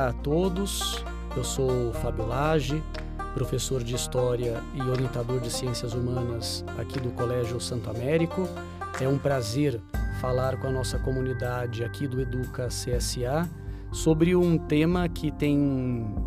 Olá a todos, eu sou Fábio Lage, professor de História e orientador de Ciências Humanas aqui do Colégio Santo Américo. É um prazer falar com a nossa comunidade aqui do Educa CSA sobre um tema que tem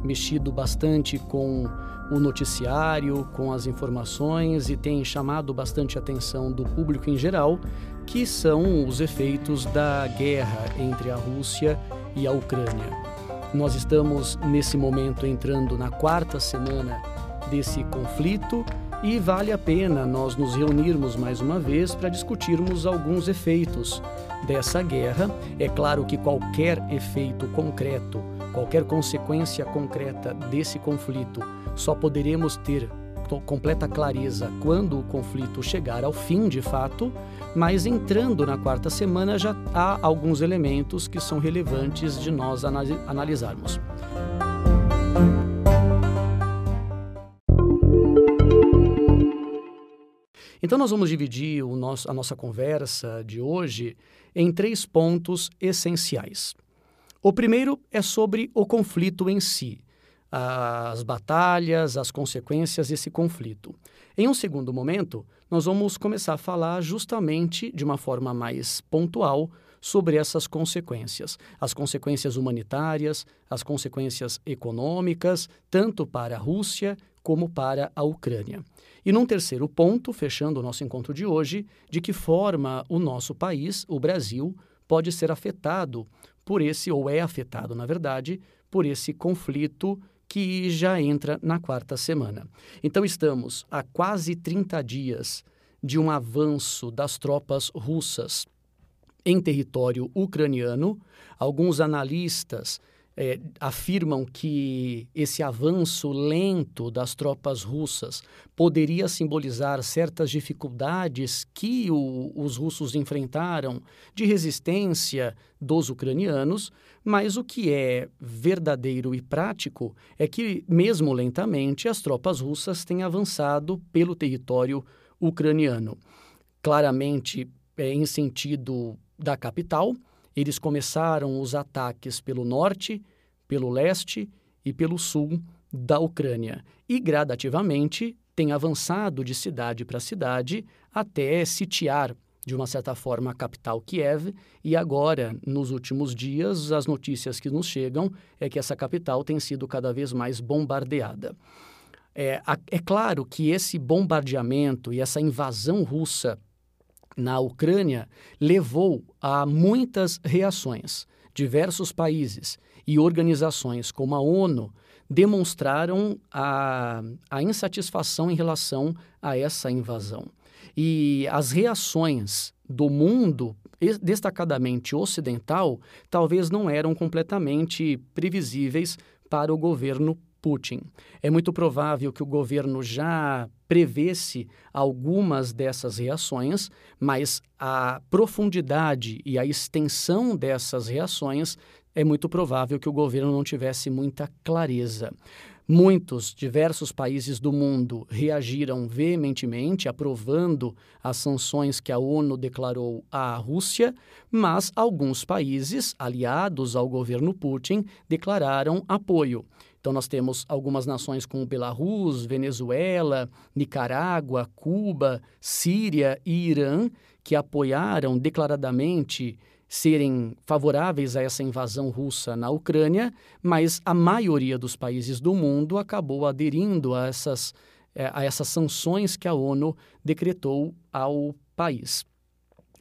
mexido bastante com o noticiário, com as informações e tem chamado bastante atenção do público em geral, que são os efeitos da guerra entre a Rússia e a Ucrânia. Nós estamos nesse momento entrando na quarta semana desse conflito e vale a pena nós nos reunirmos mais uma vez para discutirmos alguns efeitos dessa guerra. É claro que qualquer efeito concreto, qualquer consequência concreta desse conflito, só poderemos ter completa clareza quando o conflito chegar ao fim de fato, mas entrando na quarta semana já há alguns elementos que são relevantes de nós analisarmos. Então, nós vamos dividir nosso, a nossa conversa de hoje em três pontos essenciais. O primeiro é sobre o conflito em si, as batalhas, as consequências desse conflito. Em um segundo momento, nós vamos começar a falar justamente de uma forma mais pontual sobre essas consequências, as consequências humanitárias, as consequências econômicas, tanto para a Rússia como para a Ucrânia. E num terceiro ponto, fechando o nosso encontro de hoje, de que forma o nosso país, o Brasil, pode ser afetado por esse, ou é afetado, na verdade, por esse conflito que já entra na quarta semana. Então, estamos há quase 30 dias de um avanço das tropas russas em território ucraniano. Alguns analistas é, afirmam que esse avanço lento das tropas russas poderia simbolizar certas dificuldades que o, os russos enfrentaram de resistência dos ucranianos, mas o que é verdadeiro e prático é que, mesmo lentamente, as tropas russas têm avançado pelo território ucraniano. Claramente, é, em sentido da capital, eles começaram os ataques pelo norte, pelo leste e pelo sul da Ucrânia e gradativamente têm avançado de cidade para cidade até sitiar de uma certa forma a capital Kiev e agora nos últimos dias as notícias que nos chegam é que essa capital tem sido cada vez mais bombardeada. É, é claro que esse bombardeamento e essa invasão russa na Ucrânia levou a muitas reações. Diversos países e organizações como a ONU demonstraram a, a insatisfação em relação a essa invasão. E as reações do mundo, destacadamente ocidental, talvez não eram completamente previsíveis para o governo Putin. É muito provável que o governo já prevesse algumas dessas reações, mas a profundidade e a extensão dessas reações é muito provável que o governo não tivesse muita clareza. Muitos, diversos países do mundo reagiram veementemente, aprovando as sanções que a ONU declarou à Rússia, mas alguns países, aliados ao governo Putin, declararam apoio. Então, nós temos algumas nações como Belarus, Venezuela, Nicarágua, Cuba, Síria e Irã, que apoiaram declaradamente serem favoráveis a essa invasão russa na Ucrânia, mas a maioria dos países do mundo acabou aderindo a essas, eh, a essas sanções que a ONU decretou ao país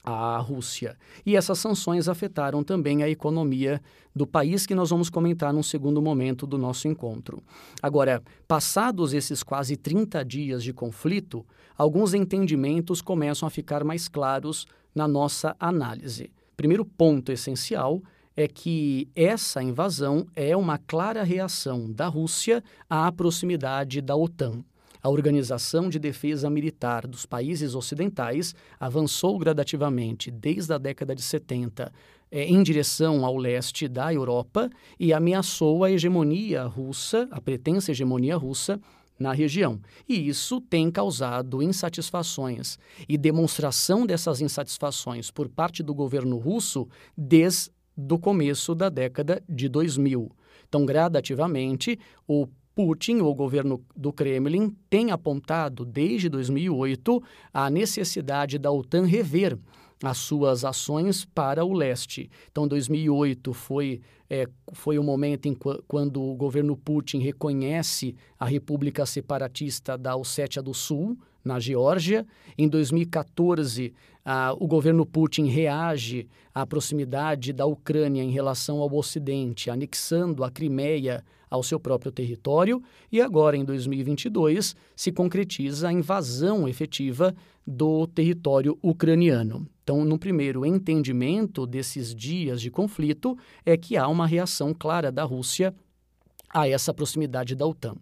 à Rússia. E essas sanções afetaram também a economia do país, que nós vamos comentar num segundo momento do nosso encontro. Agora, passados esses quase 30 dias de conflito, alguns entendimentos começam a ficar mais claros na nossa análise. Primeiro ponto essencial é que essa invasão é uma clara reação da Rússia à proximidade da OTAN. A Organização de Defesa Militar dos países ocidentais avançou gradativamente desde a década de 70 é, em direção ao leste da Europa e ameaçou a hegemonia russa, a pretensa hegemonia russa na região. E isso tem causado insatisfações e demonstração dessas insatisfações por parte do governo russo desde o começo da década de 2000. Então, gradativamente, o Putin, o governo do Kremlin, tem apontado desde 2008 a necessidade da OTAN rever as suas ações para o leste. Então, 2008 foi, é, foi o momento em quando o governo Putin reconhece a República Separatista da Ossétia do Sul, na Geórgia. Em 2014, ah, o governo Putin reage à proximidade da Ucrânia em relação ao Ocidente, anexando a Crimeia ao seu próprio território, e agora, em 2022, se concretiza a invasão efetiva do território ucraniano. Então, no primeiro entendimento desses dias de conflito, é que há uma reação clara da Rússia a essa proximidade da OTAN.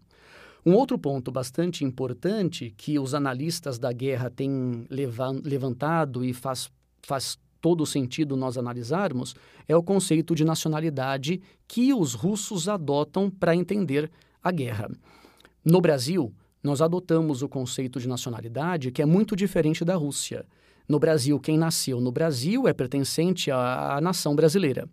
Um outro ponto bastante importante que os analistas da guerra têm levantado e faz, faz todo sentido nós analisarmos é o conceito de nacionalidade que os russos adotam para entender a guerra. No Brasil, nós adotamos o conceito de nacionalidade que é muito diferente da Rússia. No Brasil, quem nasceu no Brasil é pertencente à, à nação brasileira.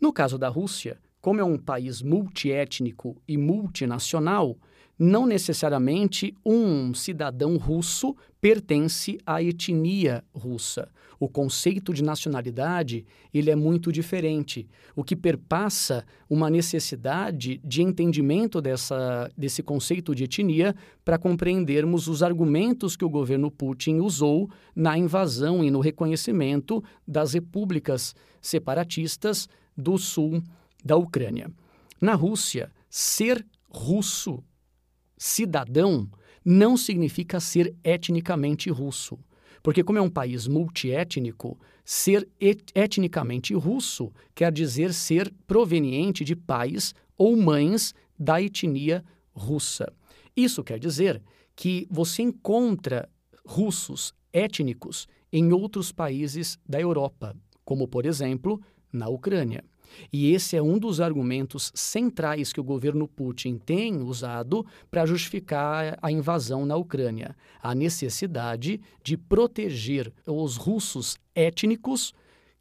No caso da Rússia, como é um país multiétnico e multinacional, não necessariamente um cidadão russo pertence à etnia russa. O conceito de nacionalidade ele é muito diferente, o que perpassa uma necessidade de entendimento dessa, desse conceito de etnia para compreendermos os argumentos que o governo Putin usou na invasão e no reconhecimento das repúblicas separatistas do sul da Ucrânia. Na Rússia, ser russo cidadão não significa ser etnicamente russo. Porque, como é um país multiétnico, ser et etnicamente russo quer dizer ser proveniente de pais ou mães da etnia russa. Isso quer dizer que você encontra russos étnicos em outros países da Europa, como, por exemplo, na Ucrânia. E esse é um dos argumentos centrais que o governo Putin tem usado para justificar a invasão na Ucrânia: a necessidade de proteger os russos étnicos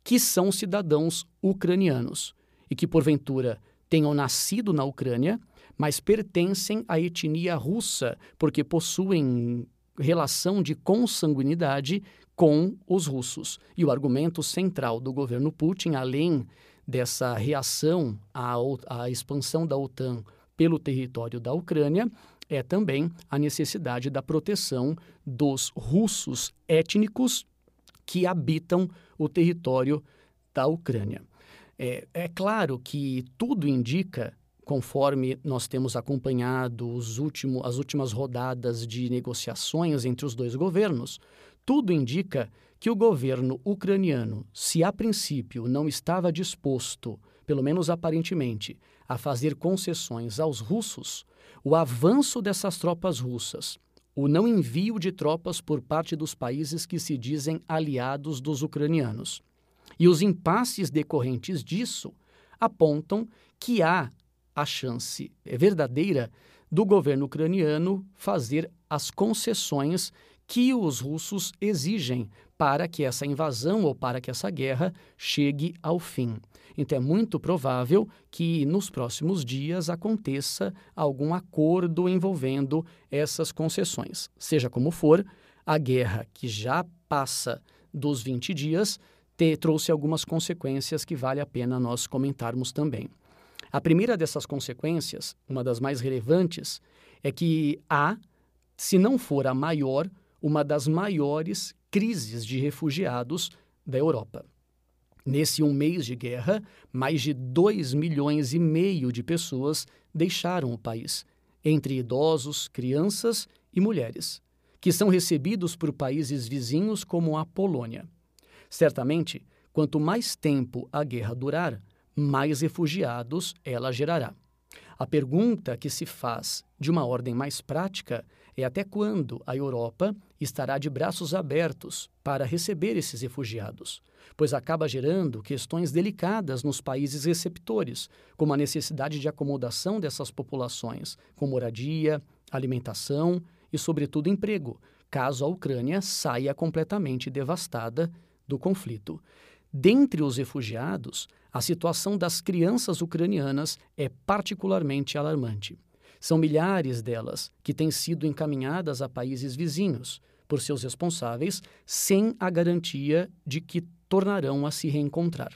que são cidadãos ucranianos e que, porventura, tenham nascido na Ucrânia, mas pertencem à etnia russa, porque possuem relação de consanguinidade com os russos. E o argumento central do governo Putin, além dessa reação à, à expansão da OTAN pelo território da Ucrânia é também a necessidade da proteção dos russos étnicos que habitam o território da Ucrânia. É, é claro que tudo indica, conforme nós temos acompanhado os último, as últimas rodadas de negociações entre os dois governos, tudo indica que o governo ucraniano, se a princípio não estava disposto, pelo menos aparentemente, a fazer concessões aos russos, o avanço dessas tropas russas, o não envio de tropas por parte dos países que se dizem aliados dos ucranianos. E os impasses decorrentes disso apontam que há a chance verdadeira do governo ucraniano fazer as concessões que os russos exigem para que essa invasão ou para que essa guerra chegue ao fim. Então é muito provável que nos próximos dias aconteça algum acordo envolvendo essas concessões. Seja como for, a guerra que já passa dos 20 dias te, trouxe algumas consequências que vale a pena nós comentarmos também. A primeira dessas consequências, uma das mais relevantes, é que há, se não for a maior, uma das maiores crises de refugiados da Europa. Nesse um mês de guerra, mais de 2 milhões e meio de pessoas deixaram o país, entre idosos, crianças e mulheres, que são recebidos por países vizinhos como a Polônia. Certamente, quanto mais tempo a guerra durar, mais refugiados ela gerará. A pergunta que se faz de uma ordem mais prática é até quando a Europa estará de braços abertos para receber esses refugiados, pois acaba gerando questões delicadas nos países receptores, como a necessidade de acomodação dessas populações, com moradia, alimentação e, sobretudo, emprego, caso a Ucrânia saia completamente devastada do conflito. Dentre os refugiados, a situação das crianças ucranianas é particularmente alarmante. São milhares delas que têm sido encaminhadas a países vizinhos por seus responsáveis sem a garantia de que tornarão a se reencontrar.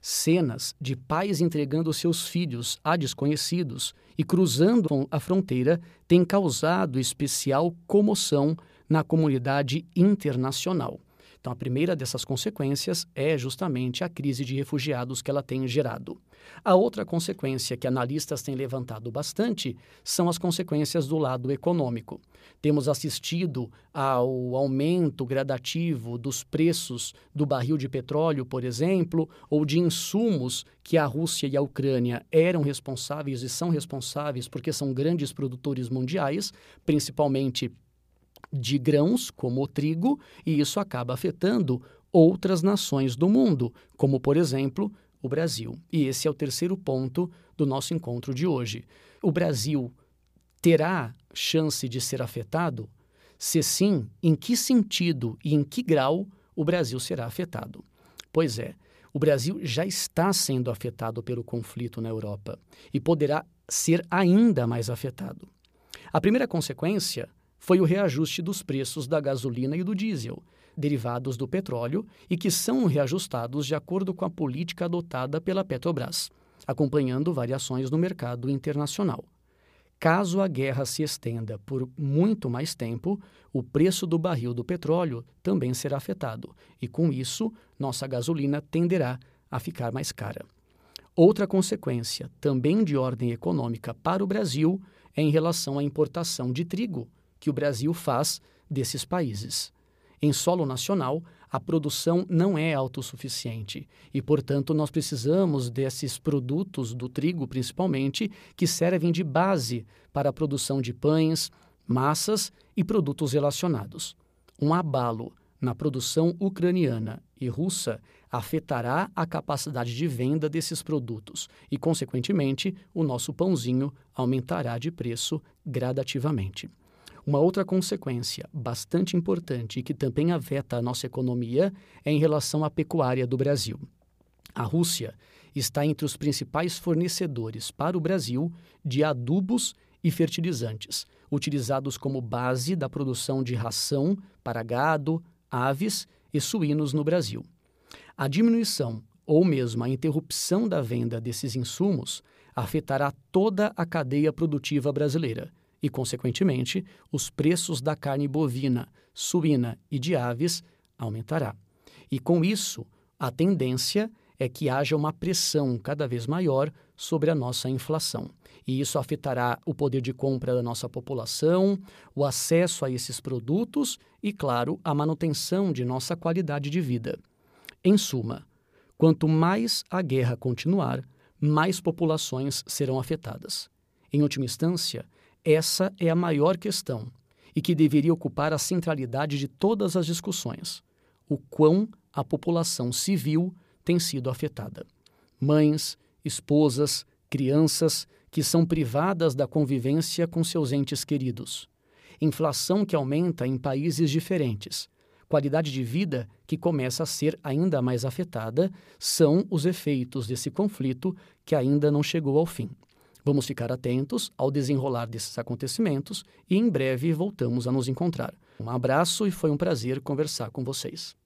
Cenas de pais entregando seus filhos a desconhecidos e cruzando a fronteira têm causado especial comoção na comunidade internacional. Então, a primeira dessas consequências é justamente a crise de refugiados que ela tem gerado. A outra consequência que analistas têm levantado bastante são as consequências do lado econômico. Temos assistido ao aumento gradativo dos preços do barril de petróleo, por exemplo, ou de insumos que a Rússia e a Ucrânia eram responsáveis e são responsáveis porque são grandes produtores mundiais, principalmente de grãos, como o trigo, e isso acaba afetando outras nações do mundo, como, por exemplo, o Brasil. E esse é o terceiro ponto do nosso encontro de hoje. O Brasil terá chance de ser afetado? Se sim, em que sentido e em que grau o Brasil será afetado? Pois é, o Brasil já está sendo afetado pelo conflito na Europa e poderá ser ainda mais afetado. A primeira consequência foi o reajuste dos preços da gasolina e do diesel, derivados do petróleo e que são reajustados de acordo com a política adotada pela Petrobras, acompanhando variações no mercado internacional. Caso a guerra se estenda por muito mais tempo, o preço do barril do petróleo também será afetado, e com isso, nossa gasolina tenderá a ficar mais cara. Outra consequência, também de ordem econômica para o Brasil, é em relação à importação de trigo, que o Brasil faz desses países. Em solo nacional, a produção não é autossuficiente e, portanto, nós precisamos desses produtos do trigo, principalmente, que servem de base para a produção de pães, massas e produtos relacionados. Um abalo na produção ucraniana e russa afetará a capacidade de venda desses produtos e, consequentemente, o nosso pãozinho aumentará de preço gradativamente. Uma outra consequência bastante importante e que também afeta a nossa economia é em relação à pecuária do Brasil. A Rússia está entre os principais fornecedores para o Brasil de adubos e fertilizantes, utilizados como base da produção de ração para gado, aves e suínos no Brasil. A diminuição ou mesmo a interrupção da venda desses insumos afetará toda a cadeia produtiva brasileira e, consequentemente, os preços da carne bovina, suína e de aves aumentará. E com isso, a tendência é que haja uma pressão cada vez maior sobre a nossa inflação. E isso afetará o poder de compra da nossa população, o acesso a esses produtos e, claro, a manutenção de nossa qualidade de vida. Em suma, quanto mais a guerra continuar, mais populações serão afetadas. Em última instância, essa é a maior questão e que deveria ocupar a centralidade de todas as discussões: o quão a população civil tem sido afetada. Mães, esposas, crianças que são privadas da convivência com seus entes queridos. Inflação que aumenta em países diferentes. Qualidade de vida que começa a ser ainda mais afetada são os efeitos desse conflito que ainda não chegou ao fim. Vamos ficar atentos ao desenrolar desses acontecimentos e em breve voltamos a nos encontrar. Um abraço e foi um prazer conversar com vocês.